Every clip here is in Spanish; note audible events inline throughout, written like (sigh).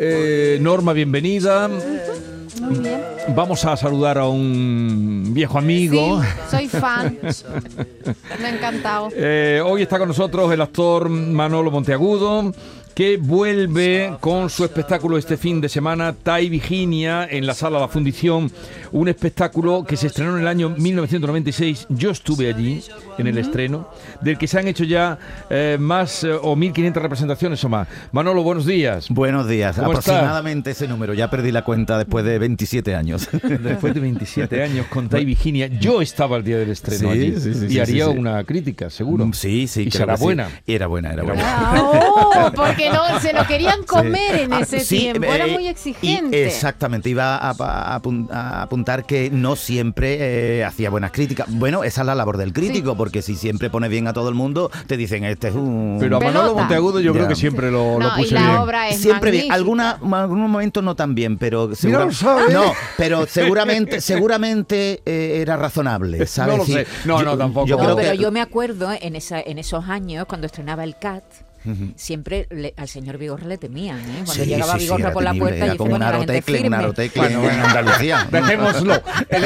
Eh, Norma, bienvenida. Muy bien. Vamos a saludar a un viejo amigo. Sí, soy fan. (laughs) Me ha encantado. Eh, hoy está con nosotros el actor Manolo Monteagudo que vuelve con su espectáculo este fin de semana, Tai Virginia, en la sala La Fundición, un espectáculo que se estrenó en el año 1996, yo estuve allí en el estreno, del que se han hecho ya eh, más eh, o 1.500 representaciones o más. Manolo, buenos días. Buenos días, ¿Cómo aproximadamente ese número, ya perdí la cuenta después de 27 años. (laughs) Después de 27 años con Tai Virginia, yo estaba el día del estreno Sí, allí sí, sí, y sí, haría sí, sí. una crítica, seguro. Sí, sí. Y creo será que sí. buena. Era buena, era Era buena. Ah, oh, porque no, se lo querían comer en Ah, ese sí, tiempo. Era eh, muy y exigente. exactamente, iba a, a- a apun- a apuntar que no siempre eh, hacía buenas críticas. Bueno, esa es la labor del crítico, porque si siempre pone bien a todo el mundo, te dicen, este es un... Pero a Manolo. Monteagudo yo creo que siempre lo, lo no, y puse la bien. obra es Siempre bien, magnífica. alguna, algún momento no tan bien, pero segura- no, pero seguramente, (laughs) seguramente eh, era razonable, ¿sabes? No lo Sí, sé. No, no, tampoco. Yo No, creo No, pero que yo me acuerdo en, esa, en esos años, cuando estrenaba el CAT, siempre le- al señor Vigorra le temían. ¿eh? Cuando Sí, llegaba sí, sí, Vigorra era por la temible, puerta era y como un la gente arotecle, un firme. arotecle en Andalucía. Dejémoslo. En,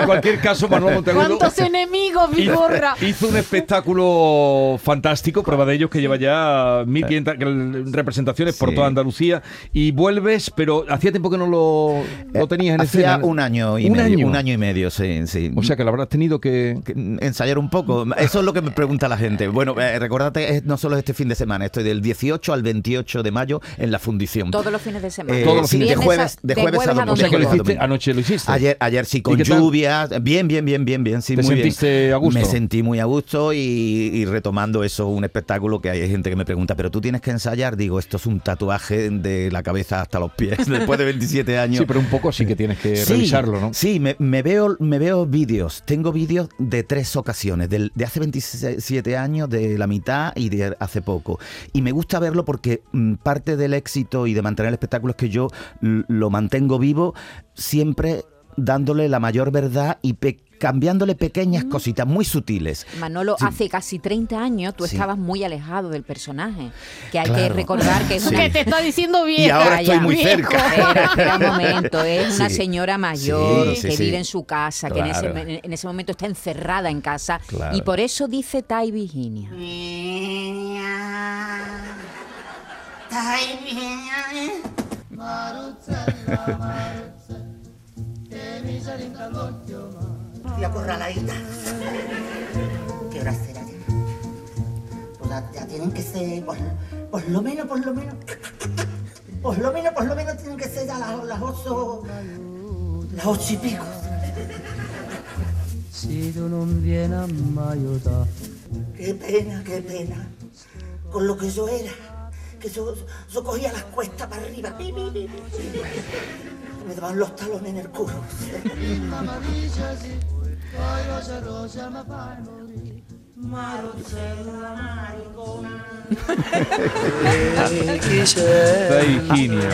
en cualquier caso, Manolo Monteagudo ¿Cuántos enemigos, Vigorra? hizo, hizo un espectáculo fantástico, prueba de ellos que lleva ya 1.500 representaciones por Sí. toda Andalucía y vuelves, pero hacía tiempo que no lo, lo tenías en Hacía escena. un año y ¿Un medio. año? Un año y medio, sí, sí. O sea que lo habrás tenido que... Que, ensayar un poco. Eso es lo que me pregunta la gente. Bueno, eh, recordate, es- no solo este fin de semana, estoy del 18 al 28 de mayo en la fundición. Todos los fines de semana. Eh, Todos los sí, fines de de jueves, de jueves a domingo. O sea que lo Domingo. hiciste, anoche lo hiciste. Ayer, ayer sí, con lluvias. Bien, bien, bien, bien, bien. Sí, ¿Te muy sentiste bien. a gusto? Me sentí muy a gusto y, y retomando eso, un espectáculo que hay gente que me pregunta, pero tú tienes que ensayar. Digo, esto es un tatuaje de la cabeza hasta los pies (laughs) después de 27 años. Sí, pero un poco sí que tienes que Sí, revisarlo, ¿no? Sí, me, me veo, me veo vídeos. Tengo vídeos de tres ocasiones, del- de hace 27 años, de la mitad y de hace poco. Y me gusta verlo porque mm, parte del éxito y de mantener el espectáculo es que yo lo mantengo vivo siempre dándole la mayor verdad y pe- cambiándole pequeñas cositas muy sutiles. Manolo, hace casi 30 años tú Sí. estabas muy alejado del personaje. Que hay que Claro. recordar que es Sí. una... Que te está diciendo vieja. Y ahora estoy ya. muy Viejo. cerca. (laughs) Espera, espera un momento, es una Sí. señora mayor Sí, sí, que sí. vive en su casa, que en ese, Claro. en ese momento está encerrada en casa Claro. y por eso dice Tai Virginia. Estoy acorraladita. ¿Qué hora será ya? Pues ya, ya tienen que ser, por, por lo menos, por lo menos. Por lo menos, por lo menos tienen que ser ya las, las ocho. Las ocho y pico. Se tu non vieni a mai aiutare Qué pena, qué pena. Con lo que yo era. Que yo, yo cogía las cuestas para arriba. Me daban los talones en el culo. Virginia.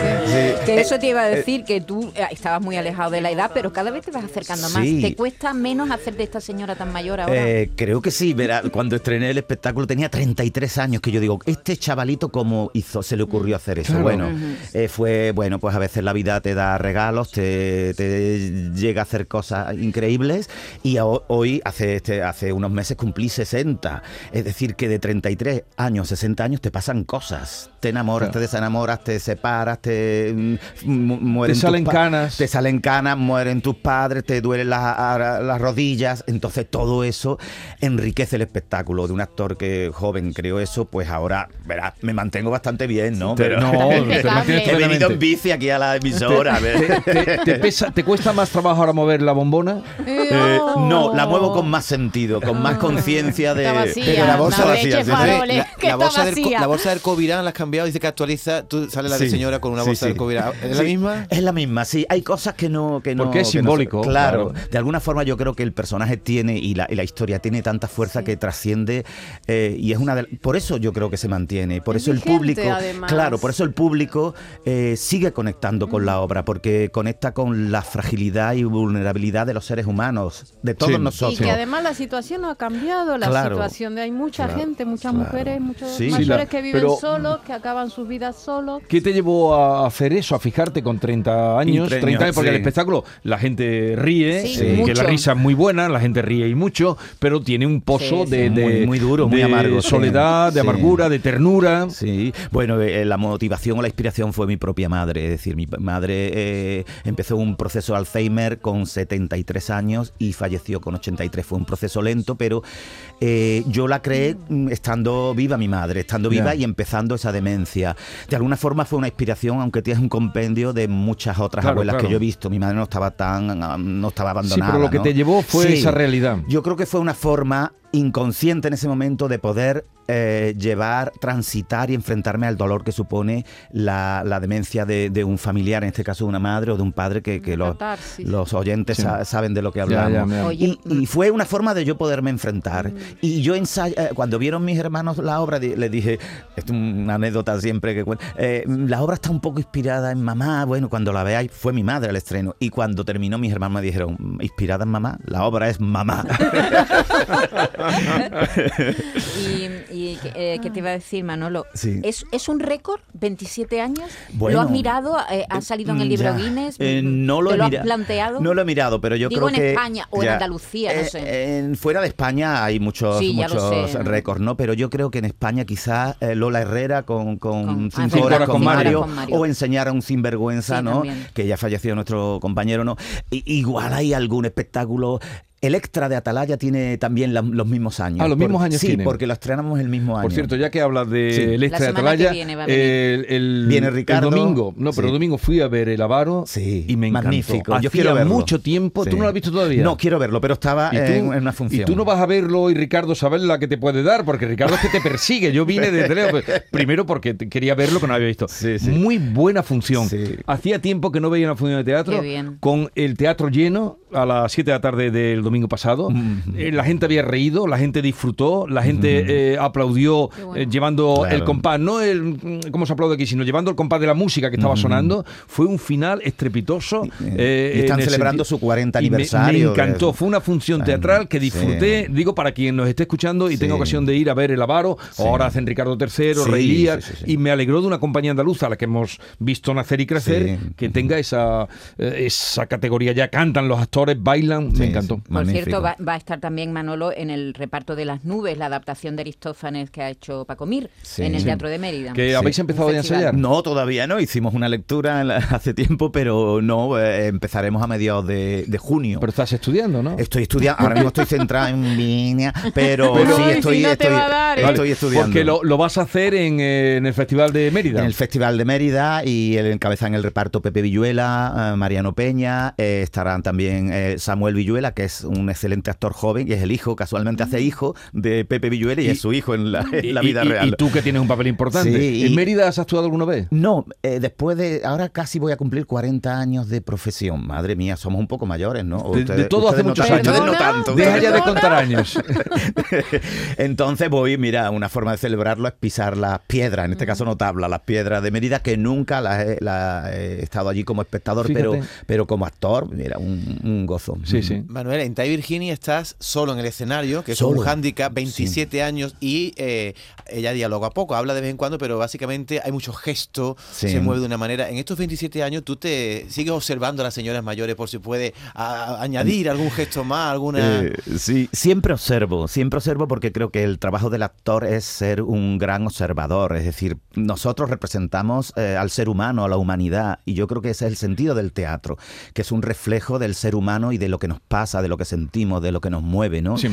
Que eso te iba a decir que tú eh, estabas muy alejado de la edad, pero cada vez te vas acercando más. Sí. ¿Te cuesta menos hacer de esta señora tan mayor ahora? Eh, creo que sí, verá, cuando estrené el espectáculo tenía 33 años, que yo digo, este chavalito cómo hizo, se le ocurrió hacer eso. Claro. Bueno, eh, fue, bueno, pues a veces la vida te da regalos, te, te llega a hacer cosas increíbles y hoy, hace, este, hace unos meses cumplí 60. Es decir, que de 33 años, 60 años te pasan cosas. Te enamoras, te desenamoras, te separas, te mm, mu- mueren Te salen canas. Te salen canas, mueren tus padres, te duelen las, las rodillas. Entonces todo eso enriquece el espectáculo de un actor que joven creó eso, pues ahora, verás, me mantengo bastante bien, ¿no? Te- no, (laughs) te mantienes he venido en bici aquí a la emisora. a ver. ¿Te, te pesa- ¿Te cuesta más trabajo ahora mover la bombona? Eh, no, la muevo con más sentido, con más conciencia de... Pero la bolsa vacía, leche sí. La, que la está bolsa del, la bolsa del Covirán la has cambiado, dice que actualiza. Tú sale la de señora con una Sí, bolsa sí. del Covirán. ¿Es la misma? Es la misma, sí. Hay cosas que no. Que no Porque es no- simbólico, claro, claro. De alguna forma, yo creo que el personaje tiene y la, y la historia tiene tanta fuerza que trasciende. eh, y es una de, Por eso yo creo que se mantiene. Por Es eso el vigente, público. además. Claro, por eso el público eh, sigue conectando con la obra, porque conecta con la fragilidad y vulnerabilidad de los seres humanos, de todos Sí. nosotros. Y que además la situación no ha cambiado, la. Claro. situación de hay mucha Claro, gente, muchas claro. mujeres, muchos Sí. Mayores Sí, la- que viven pero- solos, que acaban sus vidas solos. ¿Qué te llevó a hacer eso, a fijarte con 30 años? 30 30 años, porque sí. el espectáculo, la gente ríe, Sí, eh, que la risa es muy buena, la gente ríe y mucho, pero tiene un pozo Sí, de, sí. de- Muy- muy duro, muy de amargo, sí. soledad, de Sí. amargura, de ternura. Sí, bueno, eh, la motivación o la inspiración fue mi propia madre. Es decir, mi madre eh, empezó un proceso de Alzheimer con 73 años y falleció con 83. Fue un proceso lento, pero eh, yo la creé mm, estando viva mi madre, estando viva y empezando esa demencia. De alguna forma fue una inspiración, aunque tienes un compendio de muchas otras Claro, abuelas claro. que yo he visto. Mi madre no estaba tan, ah, no estaba Sí, abandonada. pero lo que ¿no? te llevó fue Sí. esa realidad. Yo creo que fue una forma inconsciente en ese momento de poder eh, llevar, transitar y enfrentarme al dolor que supone la, la demencia de, de un familiar, en este caso de una madre o de un padre, que, que los, los oyentes Sí. sa- saben de lo que Ya, hablamos. ya, me- Oye, Y, y fue una forma de yo poderme enfrentar. Mm. Y yo ensay eh, cuando vieron mis hermanos la obra, les dije, es una anécdota siempre que cuento, eh, la obra está un poco inspirada en mamá, bueno, cuando la veáis, fue mi madre el estreno. Y cuando terminó, mis hermanos me dijeron, ¿inspirada en mamá? La obra es mamá. (laughs) (laughs) y, y, eh, ¿qué te iba a decir, Manolo? Sí. ¿Es, ¿Es un récord? ¿27 años? Bueno, ¿Lo has mirado? Eh, ¿Ha salido en el Mm, libro ya. Guinness? Eh, no lo ¿Te he lo has planteado? No lo he mirado, pero yo Digo creo en que. España o en Andalucía, no Eh, sé. en- fuera de España hay muchos, Sí, muchos récords, ¿no? Pero yo creo que en España quizás eh, Lola Herrera con, con Con- cinco cinco horas horas con Mario, Mario. Con Mario. o enseñar a un sinvergüenza, Sí, ¿no? también. Que ya falleció nuestro compañero, ¿no? I- igual hay algún espectáculo. El extra de Atalaya tiene también la- los mismos años. Ah, los mismos años Sí, tiene. porque lo estrenamos el mismo año. Por cierto, ya que hablas del Sí. extra La de Atalaya, que viene va a venir. el, el- Viene el Ricardo. domingo, no, pero Sí. el domingo fui a ver el Avaro Sí, y me encantó. magnífico. Yo quiero verlo. mucho tiempo, Sí. ¿tú no lo has visto todavía? No, quiero verlo, pero estaba tú, en, en una función. y tú no vas a verlo y Ricardo saber la que te puede dar, porque Ricardo es que te persigue. Yo vine de tele, pues, (laughs) primero porque quería verlo que no había visto. Sí, sí. Muy buena función. Sí. Hacía tiempo que no veía una función de teatro Qué bien. con el teatro lleno a las 7 de la tarde del domingo pasado. Eh, la gente había reído, la gente disfrutó, la gente eh, aplaudió bueno. eh, llevando Claro. el compás, no el mm, cómo se aplaude aquí, sino llevando el compás de la música que estaba sonando. Fue un final estrepitoso. eh, y están celebrando sentido- su 40 y me- aniversario Me, encantó, fue una función teatral que sí. disfruté, digo, para quien nos esté escuchando y Sí. tenga ocasión de ir a ver El Avaro, Sí. ahora hacen Ricardo III, Sí, Rey Líar, sí, sí, sí. y me alegró de una compañía andaluza a la que hemos visto nacer y crecer, Sí. que tenga esa, esa categoría. Ya cantan los actores, bailan, Sí, me encantó. Por Magnífico. cierto, va, va a estar también Manolo en el reparto de las nubes, la adaptación de Aristófanes que ha hecho Paco Mir Sí. en el Sí. Teatro de Mérida. Que Sí. habéis empezado ya a ensayar. No, todavía no. Hicimos una lectura en la- (laughs) hace tiempo, pero no. eh, empezaremos a mediados de, de junio. Pero estás estudiando, ¿no? Estoy estudiando, ahora mismo estoy centrado en línea, pero, (laughs) Pero- sí estoy, si no te estoy, va a dar, ¿eh? estoy estudiando. Porque lo, lo vas a hacer en, eh, en el Festival de Mérida. En el Festival de Mérida y el encabezan el reparto Pepe Villuela, eh, Mariano Peña, eh, estarán también eh, Samuel Villuela, que es un excelente actor joven y es el hijo, casualmente hace hijo de Pepe Villuela y, Y- es su hijo en la, en la Y- vida y, real. Y tú que tienes un papel importante. Sí, ¿En y- Mérida has actuado alguna vez? No, eh, después de. Ahora casi voy a cumplir 40 años de profesión. Madre mía, somos un poco mayores, ¿no? De- de todo hace no muchos años. Ustedes no tanto. Deja ya de contar años. (laughs) Entonces voy, mira, una forma de celebrarlo es pisar las piedras, en este caso no tabla, las piedras de Mérida, que nunca las he, las he estado allí como espectador, pero, pero como actor, mira, un, un gozo. Sí, sí. Manuel, en Tai Virginia estás solo en el escenario, que es Solo. un hándicap, 27 años, y eh, ella dialoga poco, habla de vez en cuando, pero básicamente hay muchos gestos, Sí. se mueve de una manera. En estos 27 años, ¿tú te sigues observando a las señoras mayores por si puede a- a- añadir algún gesto más, alguna... Eh, sí, siempre observo, siempre observo porque creo que el trabajo del actor es ser un gran observador, es decir, nosotros representamos eh, al ser humano, a la humanidad, y yo creo que ese es el sentido del teatro, que es un reflejo del ser humano y de lo que nos pasa, de lo que sentimos, de lo que nos mueve, ¿no? Sí.